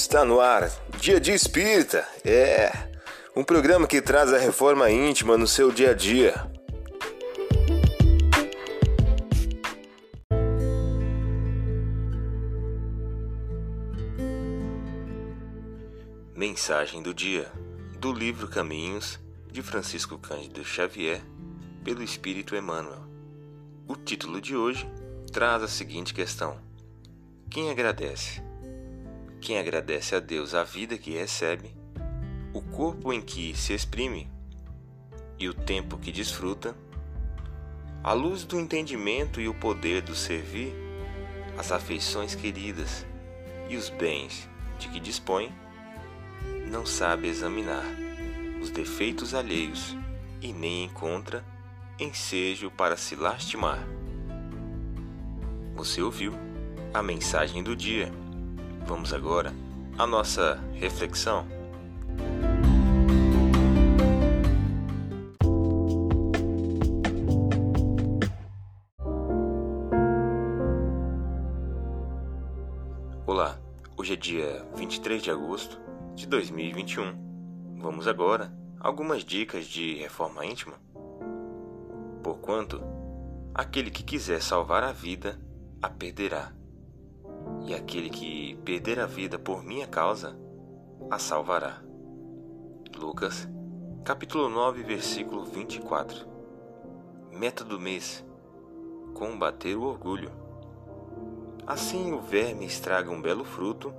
Está no ar, Dia de Espírita. É um programa que traz a reforma íntima no seu dia a dia. Mensagem do dia do livro Caminhos de Francisco Cândido Xavier, pelo Espírito Emmanuel. O título de hoje traz a seguinte questão: Quem agradece? Quem agradece a Deus a vida que recebe, o corpo em que se exprime e o tempo que desfruta, a luz do entendimento e o poder do servir, as afeições queridas e os bens de que dispõe, não sabe examinar os defeitos alheios e nem encontra ensejo para se lastimar. Você ouviu a mensagem do dia. Vamos agora à nossa reflexão. Olá, hoje é dia 23 de agosto de 2021. Vamos agora a algumas dicas de reforma íntima. Porquanto, aquele que quiser salvar a vida, a perderá e aquele que perder a vida por minha causa, a salvará. Lucas, capítulo 9, versículo 24. Meta do mês: combater o orgulho. Assim o verme estraga um belo fruto,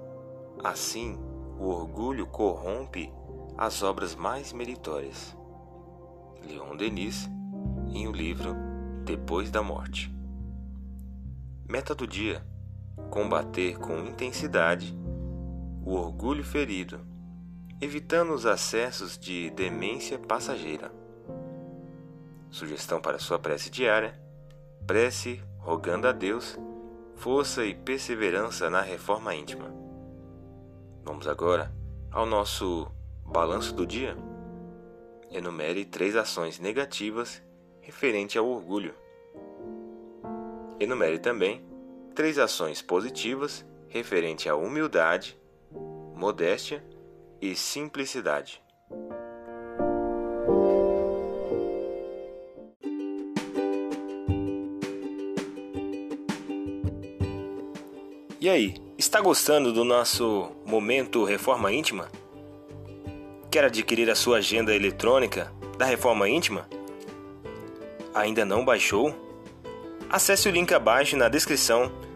assim o orgulho corrompe as obras mais meritórias. Leon Denis, em o livro Depois da Morte. Meta do dia: combater com intensidade o orgulho ferido, evitando os acessos de demência passageira. Sugestão para sua prece diária: prece rogando a Deus força e perseverança na reforma íntima. Vamos agora ao nosso balanço do dia. Enumere três ações negativas referente ao orgulho. Enumere também três ações positivas referente à humildade, modéstia e simplicidade. E aí, está gostando do nosso momento Reforma Íntima? Quer adquirir a sua agenda eletrônica da Reforma Íntima? Ainda não baixou? Acesse o link abaixo na descrição